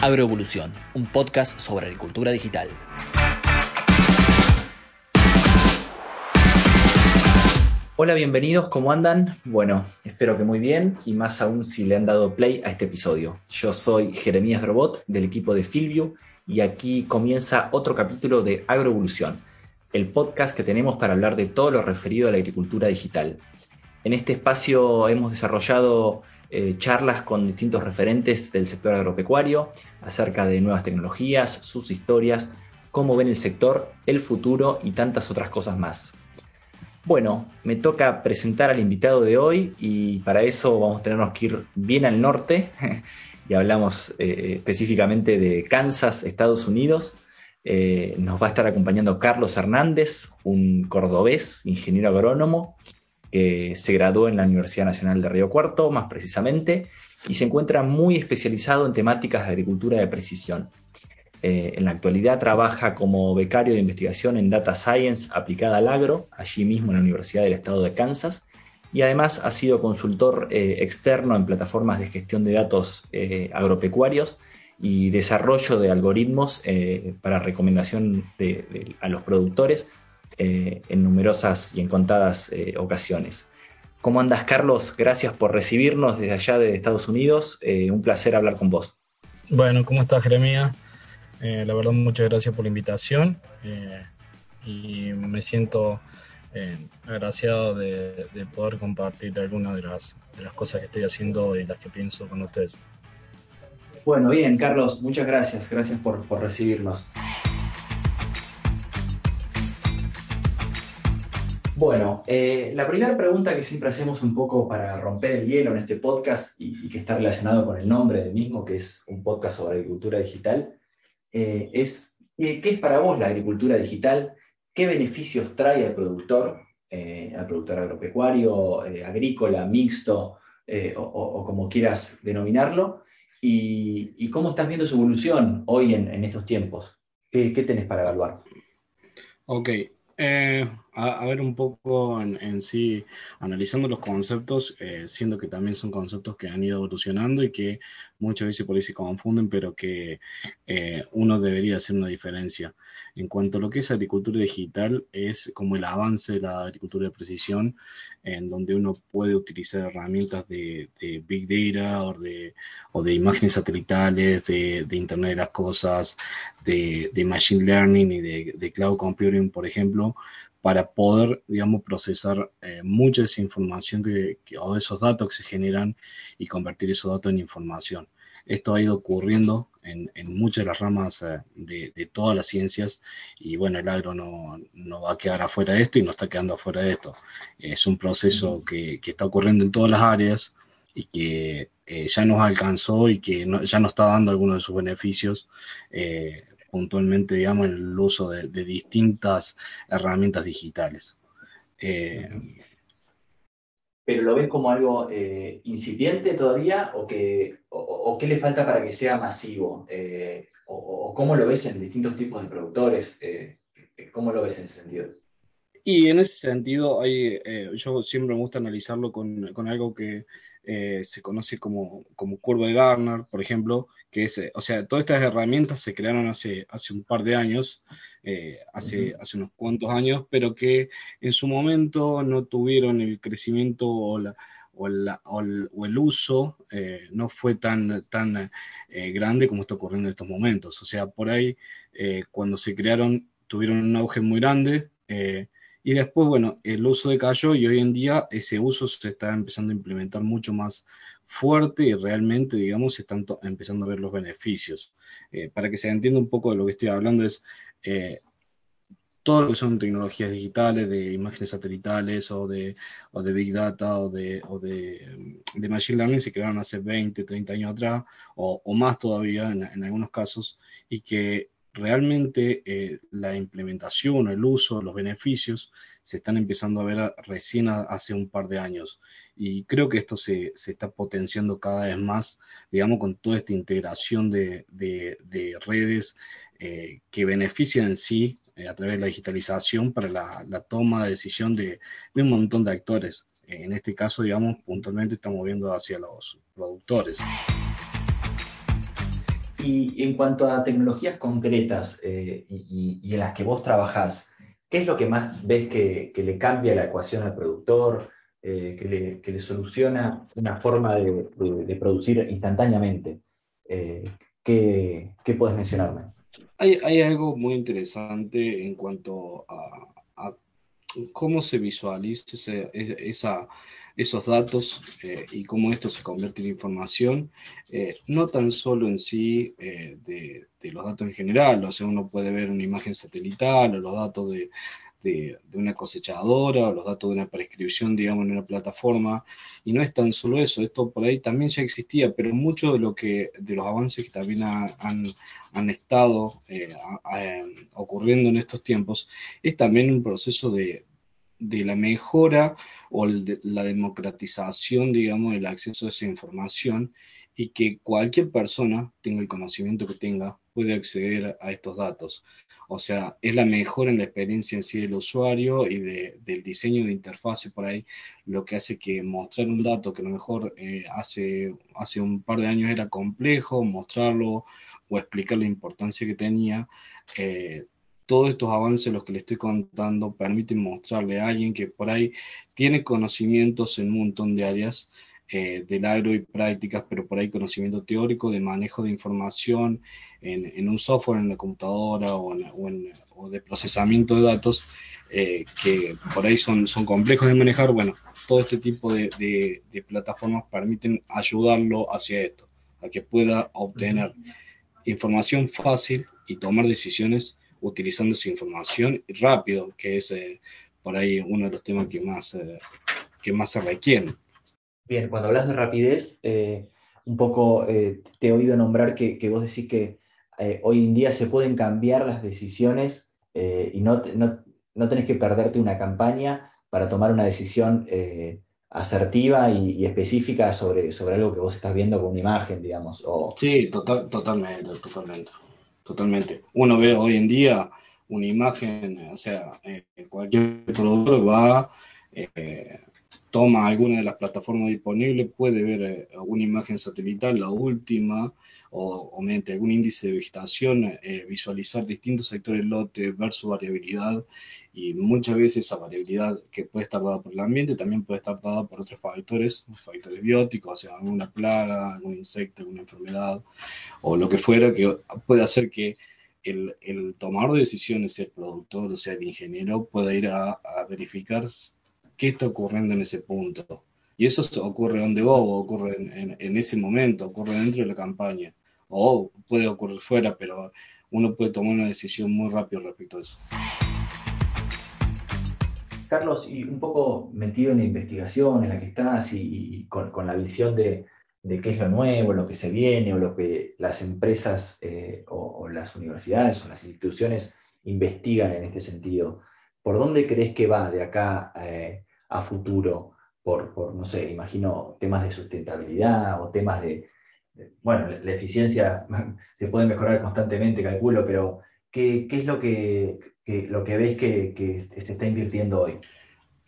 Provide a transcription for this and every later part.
Agroevolución, un podcast sobre agricultura digital. Hola, bienvenidos, ¿cómo andan? Bueno, espero que muy bien y más aún si le han dado play a este episodio. Yo soy Jeremías Robot del equipo de Filview y aquí comienza otro capítulo de Agroevolución, el podcast que tenemos para hablar de todo lo referido a la agricultura digital. En este espacio hemos desarrollado eh, charlas con distintos referentes del sector agropecuario acerca de nuevas tecnologías, sus historias, cómo ven el sector, el futuro y tantas otras cosas más. Bueno, me toca presentar al invitado de hoy y para eso vamos a tenernos que ir bien al norte y hablamos eh, específicamente de Kansas, Estados Unidos. Eh, nos va a estar acompañando Carlos Hernández, un cordobés, ingeniero agrónomo, que se graduó en la Universidad Nacional de Río Cuarto, más precisamente, y se encuentra muy especializado en temáticas de agricultura de precisión. Eh, en la actualidad trabaja como becario de investigación en Data Science aplicada al agro, allí mismo en la Universidad del Estado de Kansas, y además ha sido consultor eh, externo en plataformas de gestión de datos eh, agropecuarios y desarrollo de algoritmos para recomendación a los productores en numerosas y en contadas ocasiones. ¿Cómo andas, Carlos? Gracias por recibirnos desde allá de Estados Unidos. un placer hablar con vos. Bueno, ¿cómo estás, Jeremia? Eh, la verdad, muchas gracias por la invitación eh, y me siento eh, agraciado de, poder compartir algunas de las, de las cosas que estoy haciendo y las que pienso con ustedes. Bueno, bien, Carlos, muchas gracias. Gracias por, por recibirnos. Bueno, la primera pregunta que siempre hacemos un poco para romper el hielo en este podcast y, que está relacionado con el nombre del mismo, que es un podcast sobre agricultura digital, eh, es ¿qué, es para vos la agricultura digital? ¿Qué beneficios trae al productor, eh, al productor agropecuario, eh, agrícola, mixto, o, como quieras denominarlo? Y, cómo estás viendo su evolución hoy en, estos tiempos? ¿Qué, ¿Qué, tenés para evaluar? Ok, a, ver un poco en, sí, analizando los conceptos, eh, siendo que también son conceptos que han ido evolucionando y que muchas veces por ahí se confunden, pero que eh, uno debería hacer una diferencia. En cuanto a lo que es agricultura digital, es como el avance de la agricultura de precisión, en donde uno puede utilizar herramientas de, Big Data o de, o de imágenes satelitales, de, Internet de las Cosas, de, Machine Learning y de Cloud Computing, por ejemplo, para poder, digamos, procesar eh, mucha esa información que, o esos datos que se generan y convertir esos datos en información. Esto ha ido ocurriendo en, muchas de las ramas eh, de, todas las ciencias y bueno, el agro no, va a quedar afuera de esto y no está quedando afuera de esto. Es un proceso que, está ocurriendo en todas las áreas y que eh, ya nos alcanzó y que ya nos está dando algunos de sus beneficios puntualmente, digamos, en el uso de, distintas herramientas digitales. Eh, ¿Pero lo ves como algo eh, incipiente todavía o, que, o, qué le falta para que sea masivo? Eh, o, cómo lo ves en distintos tipos de productores? ¿Cómo lo ves en ese sentido? Y en ese sentido, hay, yo siempre me gusta analizarlo con, con algo que se conoce como, como curva de Garner, por ejemplo, que es, o sea, todas estas herramientas se crearon hace, hace un par de años, eh, hace, hace unos cuantos años, pero que en su momento no tuvieron el crecimiento o, la, o, o, el, uso eh, no fue tan, tan eh, grande como está ocurriendo en estos momentos. O sea, por ahí, cuando se crearon, tuvieron un auge muy grande. y después, bueno, el uso decayó y hoy en día ese uso se está empezando a implementar mucho más, fuerte y realmente, digamos, están empezando a ver los beneficios. Eh, para que se entienda un poco de lo que estoy hablando es eh, todo lo que son tecnologías digitales, de imágenes satelitales o de, o de Big Data o de, o de, Machine Learning se crearon hace 20, 30 años atrás o, más todavía en, algunos casos y que realmente eh, la implementación, el uso, los beneficios se están empezando a ver recién hace un par de años. Y creo que esto se, está potenciando cada vez más, digamos, con toda esta integración de, redes eh, que benefician en sí eh, a través de la digitalización para la, toma de decisión de, de, un montón de actores. En este caso, digamos, puntualmente estamos viendo hacia los productores. Y en cuanto a tecnologías concretas eh, y, en las que vos trabajás, ¿qué es lo que más ves que, le cambia la ecuación al productor, eh, que, le, soluciona una forma de, producir instantáneamente? Eh, ¿qué, ¿Qué puedes mencionarme? Hay, algo muy interesante en cuanto a, cómo se visualiza esa esos datos eh, y cómo esto se convierte en información, eh, no tan solo en sí eh, de, los datos en general, o sea, uno puede ver una imagen satelital o los datos de, de, una cosechadora o los datos de una prescripción, digamos, en una plataforma, y no es tan solo eso, esto por ahí también ya existía, pero mucho de lo que, de los avances que también han, han, estado ocurriendo en estos tiempos, es también un proceso de, de la mejora o la democratización, digamos, del acceso a esa información y que cualquier persona, tenga el conocimiento que tenga, puede acceder a estos datos. O sea, es la mejora en la experiencia en sí del usuario y del diseño de interfase por ahí, lo que hace que mostrar un dato que a lo mejor eh, hace, hace un par de años era complejo, mostrarlo o explicar la importancia que tenía, eh, todos estos avances, los que le estoy contando, permiten mostrarle a alguien que por ahí tiene conocimientos en un montón de áreas eh, del agro y prácticas, pero por ahí conocimiento teórico de manejo de información en, un software, en la computadora o, de procesamiento de datos, eh, que por ahí son, son complejos de manejar. Bueno, todo este tipo de, de plataformas permiten ayudarlo hacia esto, a que pueda obtener información fácil y tomar decisiones utilizando esa información rápido, que es eh, por ahí uno de los temas que más, eh, que más se requieren. Bien, cuando hablas de rapidez, eh, un poco te he oído nombrar que, que vos decís que hoy en día se pueden cambiar las decisiones y no, no, no, tenés que perderte una campaña para tomar una decisión asertiva y, específica sobre, sobre algo que vos estás viendo con una imagen, digamos. O... Sí, total, totalmente, totalmente totalmente. Uno ve hoy en día una imagen, o sea, eh, cualquier productor va, eh, toma alguna de las plataformas disponibles, puede ver eh, alguna imagen satelital, la última, o, mediante algún índice de vegetación, visualizar distintos sectores del lote, ver su variabilidad, y muchas veces esa variabilidad que puede estar dada por el ambiente también puede estar dada por otros factores, factores bióticos, o sea, alguna plaga, algún insecto, alguna enfermedad, o lo que fuera, que puede hacer que el, el tomador de decisiones, el productor, o sea, el ingeniero, pueda ir a, verificar qué está ocurriendo en ese punto. Y eso ocurre donde va, o ocurre en, en, ese momento, ocurre dentro de la campaña, o puede ocurrir fuera, pero uno puede tomar una decisión muy rápido respecto a eso. Carlos, y un poco metido en la investigación en la que estás y, con, la visión de, qué es lo nuevo, lo que se viene o lo que las empresas eh, o, las universidades o las instituciones investigan en este sentido, ¿por dónde crees que va de acá eh, a futuro? Por, no sé, imagino temas de sustentabilidad o temas de, bueno, la eficiencia se puede mejorar constantemente, calculo, pero ¿qué, es lo que lo que ves que, se está invirtiendo hoy?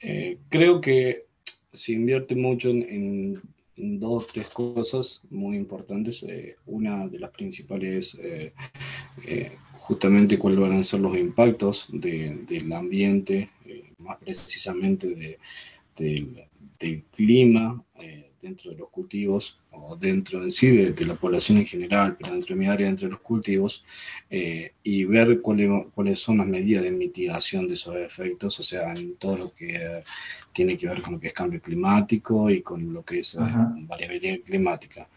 Eh, creo que se invierte mucho en, dos o tres cosas muy importantes. Eh, una de las principales es eh, justamente cuáles van a ser los impactos del ambiente, más precisamente del clima dentro de los cultivos o dentro en sí de, la población en general, pero dentro de mi área, dentro de los cultivos, eh, y ver cuáles, son las medidas de mitigación de esos efectos, o sea, en todo lo que tiene que ver con lo que es cambio climático y con lo que es eh, variabilidad climática.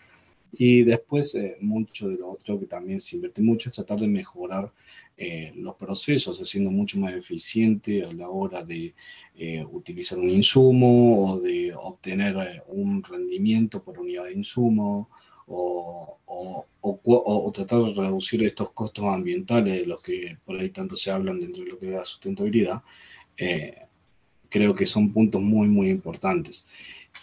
Y después, eh, mucho de lo otro que también se invierte mucho es tratar de mejorar eh, los procesos, haciendo mucho más eficiente a la hora de eh, utilizar un insumo o de obtener un rendimiento por unidad de insumo o, o, tratar de reducir estos costos ambientales de los que por ahí tanto se hablan dentro de lo que es la sustentabilidad. creo que son puntos muy, muy importantes.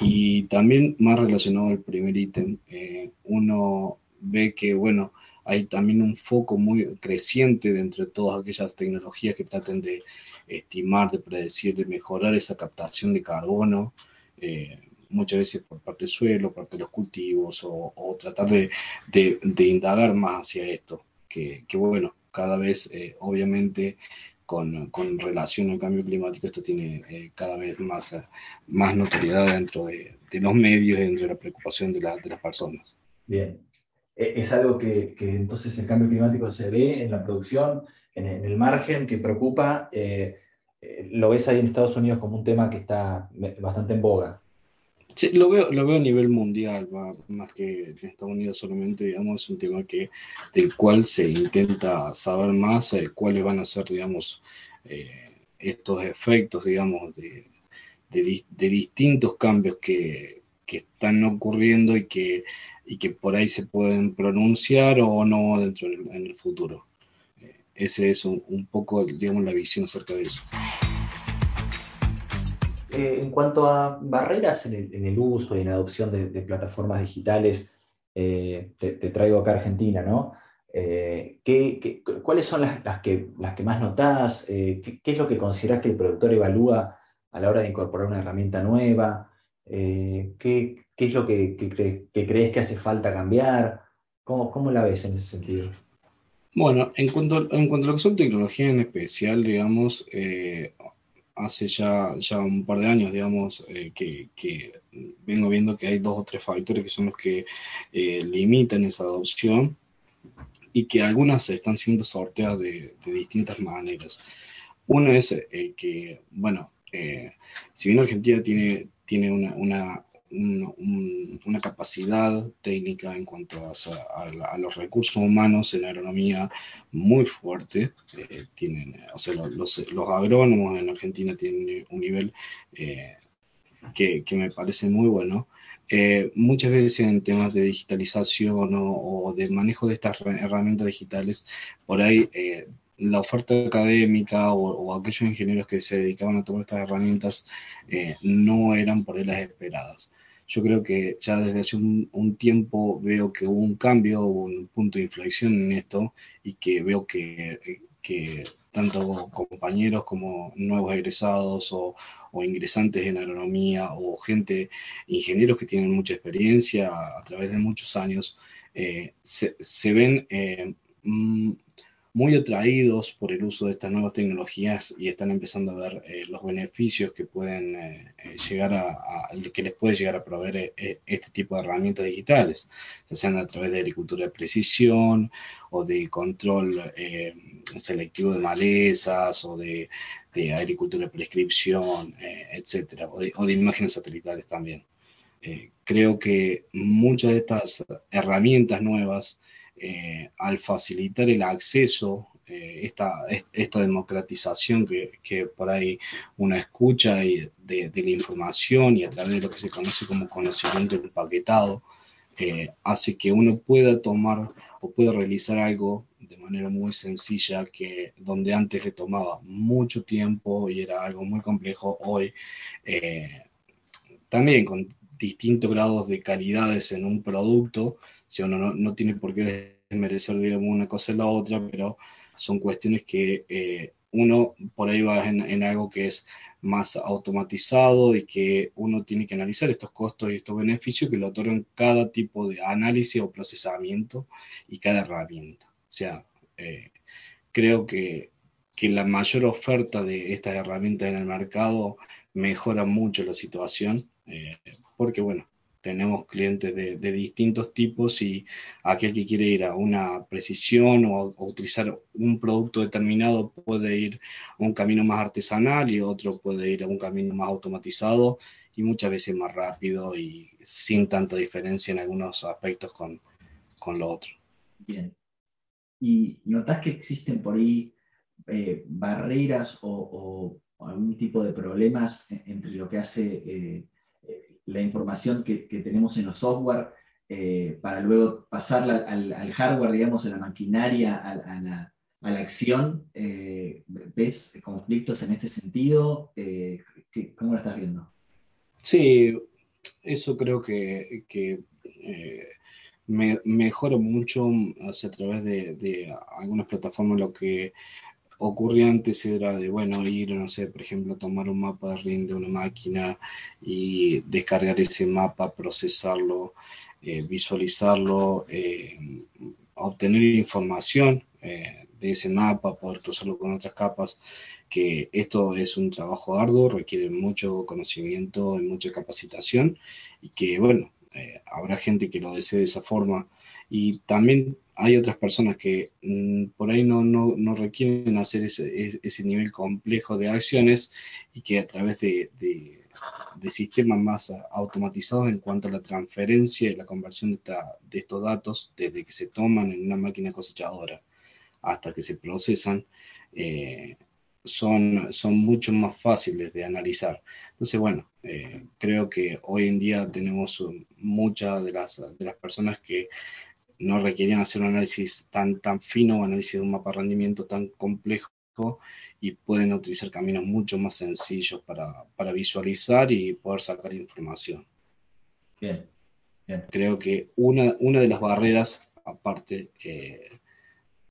Y también más relacionado al primer ítem, eh, uno ve que, bueno, hay también un foco muy creciente dentro de todas aquellas tecnologías que traten de estimar, de predecir, de mejorar esa captación de carbono, eh, muchas veces por parte del suelo, por parte de los cultivos, o, tratar de, de, indagar más hacia esto, que, que bueno, cada vez obviamente con, con, relación al cambio climático, esto tiene cada vez más, más notoriedad dentro de, de, los medios dentro de la preocupación de, de las personas. Bien, es algo que, que, entonces el cambio climático se ve en la producción, en, el margen, que preocupa. Eh, eh, ¿Lo ves ahí en Estados Unidos como un tema que está bastante en boga? Sí, lo veo, lo veo a nivel mundial, más que en Estados Unidos solamente, digamos, es un tema que, del cual se intenta saber más eh, cuáles van a ser, digamos, estos efectos, digamos, de, de, distintos cambios que, que, están ocurriendo y que, y que por ahí se pueden pronunciar o no dentro en el futuro. Ese es un, poco, digamos, la visión acerca de eso. Eh, en cuanto a barreras en el, uso y en la adopción de, plataformas digitales, eh, te, traigo acá a Argentina, ¿no? Eh, cuáles son las, que, más notás? ¿qué, es lo que consideras que el productor evalúa a la hora de incorporar una herramienta nueva? ¿qué, es lo que, crees que hace falta cambiar? ¿Cómo, ¿Cómo la ves en ese sentido? Bueno, en cuanto, a lo que son tecnología en especial, digamos, eh, hace ya, ya un par de años, digamos, eh, que, que, vengo viendo que hay dos o tres factores que son los que eh, limitan esa adopción y que algunas están siendo sorteadas de, de distintas maneras. Uno es que, bueno, si bien Argentina tiene, tiene una, una una capacidad técnica en cuanto a, los recursos humanos en agronomía muy fuerte. Eh, tienen, o sea, los, agrónomos en Argentina tienen un nivel eh, que, me parece muy bueno. Eh, muchas veces en temas de digitalización o, de manejo de estas herramientas digitales, por ahí la oferta académica o, aquellos ingenieros que se dedicaban a tomar estas herramientas no eran por ahí las esperadas. Yo creo que ya desde hace un, tiempo veo que hubo un cambio, hubo un punto de inflexión en esto y que veo que, que tanto compañeros como nuevos egresados o, ingresantes en agronomía o gente, ingenieros que tienen mucha experiencia a, través de muchos años, eh, se, se, ven eh, mm, muy atraídos por el uso de estas nuevas tecnologías y están empezando a ver eh, los beneficios que pueden eh, eh, llegar a, que les puede llegar a proveer este tipo de herramientas digitales, ya sean a través de agricultura de precisión o de control selectivo de malezas o de, agricultura de prescripción, etcétera, de, o de imágenes satelitales también. creo que muchas de estas herramientas nuevas eh, al facilitar el acceso, eh, esta, esta democratización que, que, por ahí una escucha y de, la información y a través de lo que se conoce como conocimiento empaquetado, eh, hace que uno pueda tomar o pueda realizar algo de manera muy sencilla que donde antes le tomaba mucho tiempo y era algo muy complejo, hoy también con distintos grados de calidades en un producto, si uno no, tiene por qué desmerecer, una cosa en la otra, pero son cuestiones que eh, uno por ahí va en, algo que es más automatizado y que uno tiene que analizar estos costos y estos beneficios que lo otorgan cada tipo de análisis o procesamiento y cada herramienta. O sea, eh, creo que, que la mayor oferta de estas herramientas en el mercado mejora mucho la situación, eh, porque bueno, tenemos clientes de, distintos tipos y aquel que quiere ir a una precisión o, utilizar un producto determinado puede ir a un camino más artesanal y otro puede ir a un camino más automatizado y muchas veces más rápido y sin tanta diferencia en algunos aspectos con, con lo otro. Bien. ¿Y notas que existen por ahí eh, barreras o, algún tipo de problemas entre lo que hace... Eh, la información que, tenemos en los software eh, para luego pasarla al, hardware, digamos, a la maquinaria, a, la, acción. Eh, ¿Ves conflictos en este sentido? Eh, ¿Cómo lo estás viendo? Sí, eso creo que, me, mejora mucho a través de, algunas plataformas lo que ocurría antes era de, bueno, ir, no sé, por ejemplo, tomar un mapa de RIM de una máquina y descargar ese mapa, procesarlo, eh, visualizarlo, eh, obtener información eh, de ese mapa, poder cruzarlo con otras capas, que esto es un trabajo arduo, requiere mucho conocimiento y mucha capacitación y que, bueno, habrá gente que lo desee de esa forma y también hay otras personas que mm, por ahí no, no, requieren hacer ese, ese, nivel complejo de acciones y que a través de, de, sistemas más automatizados en cuanto a la transferencia y la conversión de, de estos datos, desde que se toman en una máquina cosechadora hasta que se procesan, eh, son, son mucho más fáciles de analizar. Entonces, bueno, eh, creo que hoy en día tenemos muchas de las, de las personas que no requerían hacer un análisis tan, tan fino, un análisis de un mapa de rendimiento tan complejo y pueden utilizar caminos mucho más sencillos para, visualizar y poder sacar información. Bien, bien. Creo que una, una de las barreras, aparte, eh,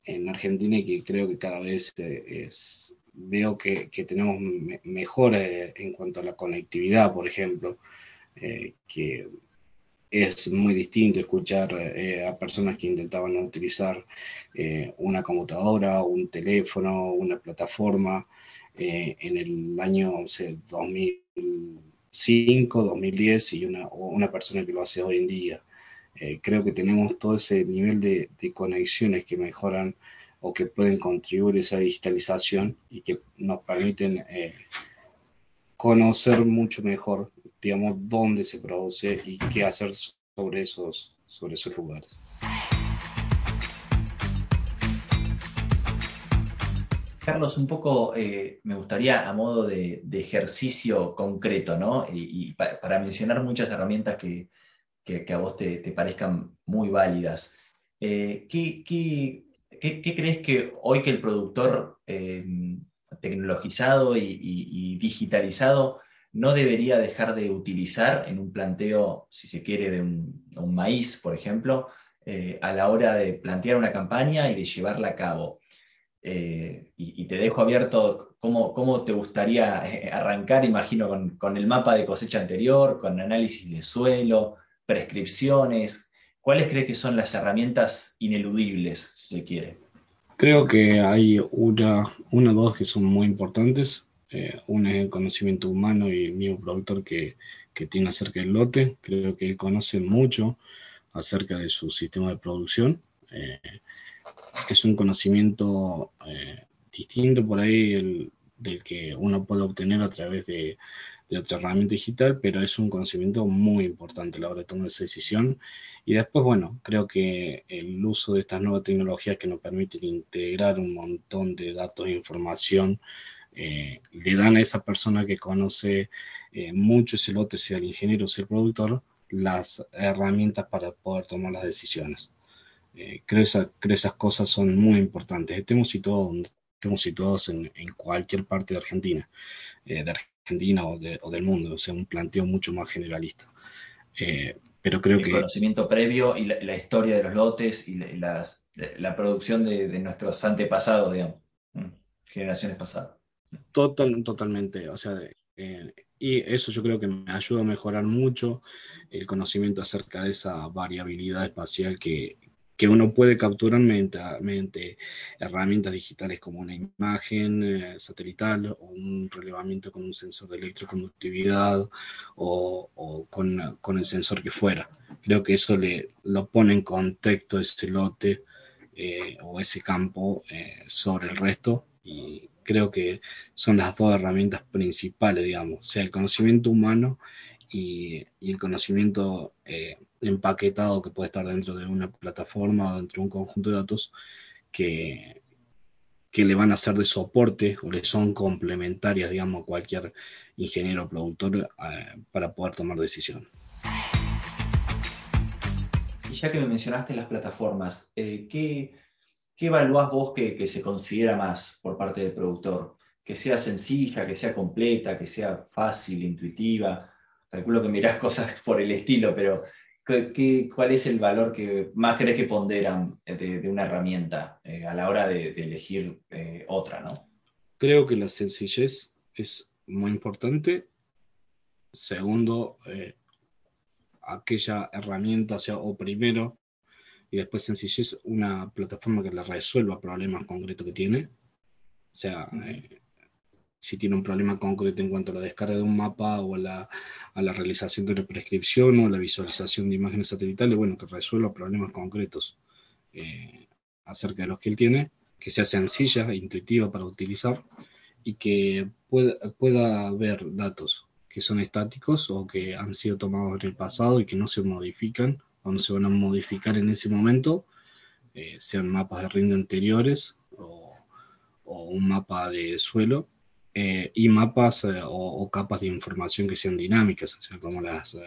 en Argentina y que creo que cada vez eh, es, veo que, tenemos mejores en cuanto a la conectividad, por ejemplo, eh, que es muy distinto escuchar eh, a personas que intentaban utilizar eh, una computadora, un teléfono, una plataforma eh, en el año 2005, 2010 y una, una persona que lo hace hoy en día. creo que tenemos todo ese nivel de, de, conexiones que mejoran o que pueden contribuir a esa digitalización y que nos permiten conocer mucho mejor digamos, dónde se produce y qué hacer sobre esos, sobre esos lugares. Carlos, un poco eh, me gustaría a modo de, ejercicio concreto, ¿no? Y, para mencionar muchas herramientas que, a vos te, parezcan muy válidas. Eh, ¿qué, crees que hoy que el productor eh, tecnologizado y digitalizado no debería dejar de utilizar en un planteo, si se quiere, de un, maíz, por ejemplo, eh, a la hora de plantear una campaña y de llevarla a cabo. Eh, y, te dejo abierto cómo, cómo te gustaría eh, arrancar, imagino, con, el mapa de cosecha anterior, con análisis de suelo, prescripciones. ¿Cuáles crees que son las herramientas ineludibles, si se quiere? Creo que hay una, una o dos que son muy importantes. Eh, uno es el conocimiento humano y el mismo productor que, tiene acerca del lote. Creo que él conoce mucho acerca de su sistema de producción. Eh, es un conocimiento eh, distinto por ahí del que uno puede obtener a través de, otra herramienta digital, pero es un conocimiento muy importante a la hora de tomar esa decisión. Y después, bueno, creo que el uso de estas nuevas tecnologías que nos permiten integrar un montón de datos e información eh, le dan a esa persona que conoce eh, mucho ese lote, sea el ingeniero, sea el productor, las herramientas para poder tomar las decisiones. Eh, creo, que esas cosas son muy importantes. Estemos situados, estemos situados en, cualquier parte de Argentina, de Argentina o, del mundo, o sea, un planteo mucho más generalista. pero creo el que... conocimiento previo y la, historia de los lotes y la, producción de, nuestros antepasados, digamos, generaciones pasadas. Total, totalmente, o sea, eh, y eso yo creo que me ayuda a mejorar mucho el conocimiento acerca de esa variabilidad espacial que, uno puede capturar mediante, herramientas digitales como una imagen eh, satelital o un relevamiento con un sensor de electroconductividad o, con, el sensor que fuera. Creo que eso le, lo pone en contexto ese lote eh, o ese campo sobre el resto y creo que son las dos herramientas principales, digamos, o sea, el conocimiento humano y, el conocimiento eh, empaquetado que puede estar dentro de una plataforma o dentro de un conjunto de datos que, que le van a ser de soporte o le son complementarias, digamos, a cualquier ingeniero o productor eh, para poder tomar decisiones. Y ya que me mencionaste las plataformas, eh, ¿qué, ¿qué evaluás vos que, se considera más por parte del productor? Que sea sencilla, que sea completa, que sea fácil, intuitiva. Calculo que mirás cosas por el estilo, pero ¿qué, cuál es el valor que más crees que ponderan de, una herramienta eh, a la hora de, elegir eh, otra? ¿no? creo que la sencillez es muy importante. Segundo, eh, aquella herramienta, o sea, o primero, y después sencillez, una plataforma que le resuelva problemas concretos que tiene. O sea, eh, si tiene un problema concreto en cuanto a la descarga de un mapa o a la, a la realización de una prescripción o a la visualización de imágenes satelitales, bueno, que resuelva problemas concretos eh, acerca de los que él tiene, que sea sencilla e intuitiva para utilizar y que pueda, pueda ver datos que son estáticos o que han sido tomados en el pasado y que no se modifican o no se van a modificar en ese momento, eh, sean mapas de rinde anteriores o, o un mapa de suelo, eh, y mapas eh, o, capas de información que sean dinámicas, o sea, como las, eh,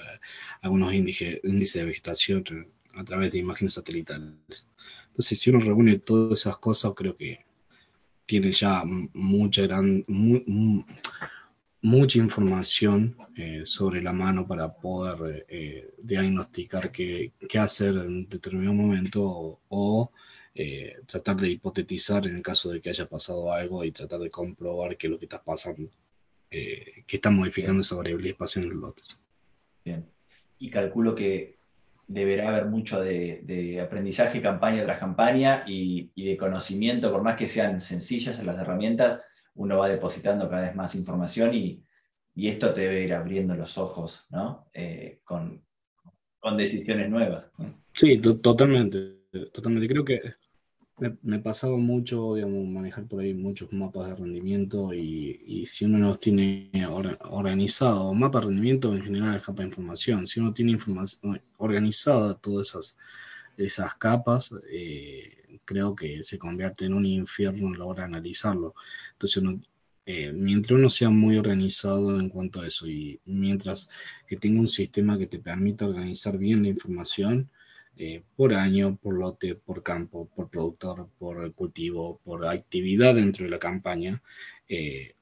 algunos índices, de vegetación a través de imágenes satelitales. Entonces, si uno reúne todas esas cosas, creo que tiene ya mucha, gran, mucha información sobre la mano para poder diagnosticar qué, qué, hacer en determinado momento o eh, tratar de hipotetizar en el caso de que haya pasado algo y tratar de comprobar qué es lo que está pasando, eh, que está modificando esa variable de espacio en los lotes. Bien. Y calculo que deberá haber mucho de, aprendizaje campaña tras campaña y, de conocimiento, por más que sean sencillas en las herramientas, uno va depositando cada vez más información y, esto te debe ir abriendo los ojos, ¿no? Eh, con, con, decisiones nuevas. Sí, totalmente. Totalmente. Creo que me, pasaba mucho, digamos, manejar por ahí muchos mapas de rendimiento y, si uno los tiene organizado, mapa de rendimiento en general es capa de información, si uno tiene información organizada todas esas, esas capas, eh, creo que se convierte en un infierno a la hora de analizarlo. Entonces eh, mientras uno sea muy organizado en cuanto a eso y mientras que tenga un sistema que te permita organizar bien la información, eh, por año, por lote, por campo, por productor, por cultivo, por actividad dentro de la campaña,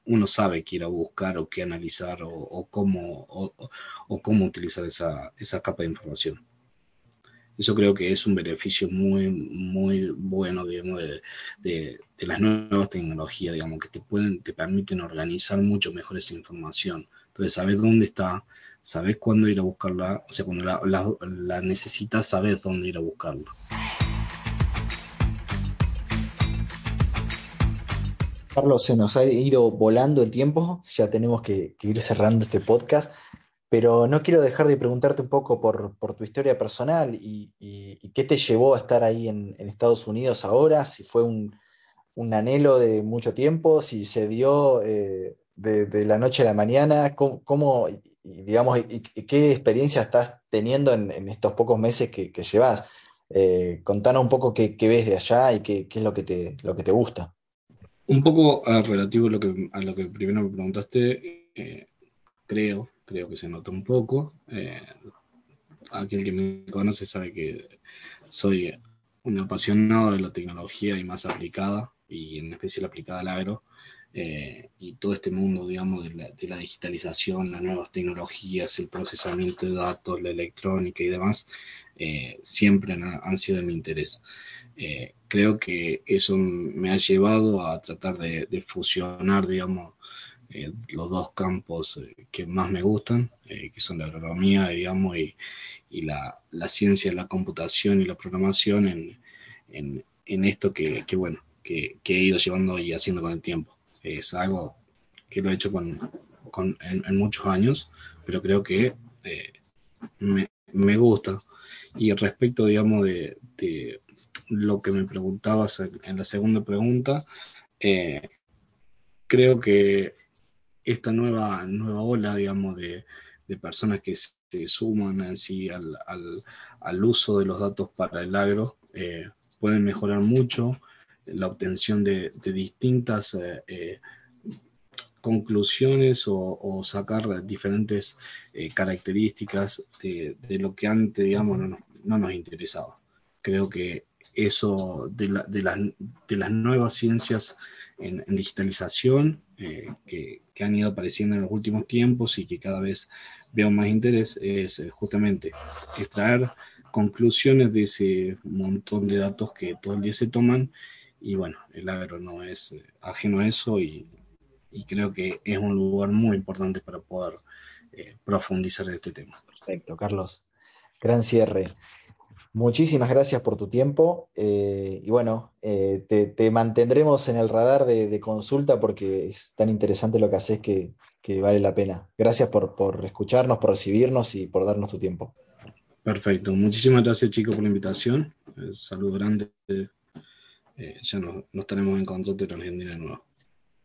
uno sabe qué ir a buscar o qué analizar o, cómo, o, cómo utilizar esa, esa, capa de información. Eso creo que es un beneficio muy, muy bueno, digamos, de, las nuevas tecnologías, digamos, que te pueden, te permiten organizar mucho mejor esa información. Entonces, sabes dónde está, sabes cuándo ir a buscarla, o sea, cuando la, necesitas, sabes dónde ir a buscarla. Carlos, se nos ha ido volando el tiempo, ya tenemos que, ir cerrando este podcast, pero no quiero dejar de preguntarte un poco por, tu historia personal y, qué te llevó a estar ahí en, Estados Unidos ahora, si fue un, anhelo de mucho tiempo, si se dio eh, de, la noche a la mañana, cómo, digamos, y, qué experiencia estás teniendo en, estos pocos meses que, llevas. Eh, contanos un poco qué, ves de allá y qué, es lo que, te, lo que te gusta. Un poco relativo a lo, que, a lo que primero me preguntaste, eh, creo, creo que se nota un poco. Eh, aquel que me conoce sabe que soy un apasionado de la tecnología y más aplicada, y en especial aplicada al agro. Eh, y todo este mundo, digamos, de la, digitalización, las nuevas tecnologías, el procesamiento de datos, la electrónica y demás, eh, siempre han, sido de mi interés. Eh, creo que eso me ha llevado a tratar de, fusionar, digamos, los dos campos que más me gustan, que son la agronomía, digamos, y, y la, la, ciencia, la computación y la programación en, en, en esto que, que bueno, que, que, he ido llevando y haciendo con el tiempo es algo que lo he hecho con, con en, muchos años, pero creo que eh, me, me, gusta. Y respecto, digamos, de, de, lo que me preguntabas en la segunda pregunta, eh, creo que esta nueva, nueva ola, digamos, de, de personas que se suman así al, al, al, uso de los datos para el agro, eh, pueden mejorar mucho la obtención de, distintas eh, eh, conclusiones o, sacar diferentes eh, características de, lo que antes, digamos, no nos, interesaba. Creo que eso de, las nuevas ciencias en, digitalización que, han ido apareciendo en los últimos tiempos y que cada vez veo más interés es justamente extraer conclusiones de ese montón de datos que todo el día se toman y bueno, el agro no es eh, ajeno a eso y, creo que es un lugar muy importante para poder eh, profundizar en este tema. Perfecto, Carlos. Gran cierre. Muchísimas gracias por tu tiempo y bueno, te, mantendremos en el radar de, consulta porque es tan interesante lo que haces que, vale la pena. Gracias por, por escucharnos, por recibirnos y por darnos tu tiempo. Perfecto. Muchísimas gracias, chicos, por la invitación. Eh, saludo grande. Eh, ya nos, tenemos en contacto en Argentina de nuevo.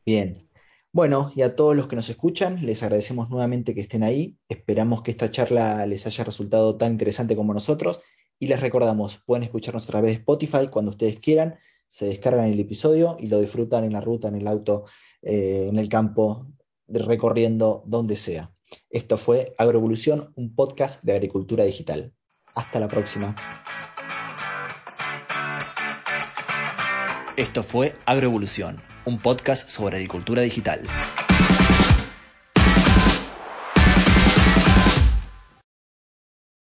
Bien. Bueno, y a todos los que nos escuchan, les agradecemos nuevamente que estén ahí. Esperamos que esta charla les haya resultado tan interesante como nosotros. Y les recordamos, pueden escucharnos a través de Spotify cuando ustedes quieran. Se descargan el episodio y lo disfrutan en la ruta, en el auto, eh, en el campo, recorriendo donde sea. Esto fue Agroevolución, un podcast de agricultura digital. Hasta la próxima. Esto fue Agroevolución, un podcast sobre agricultura digital.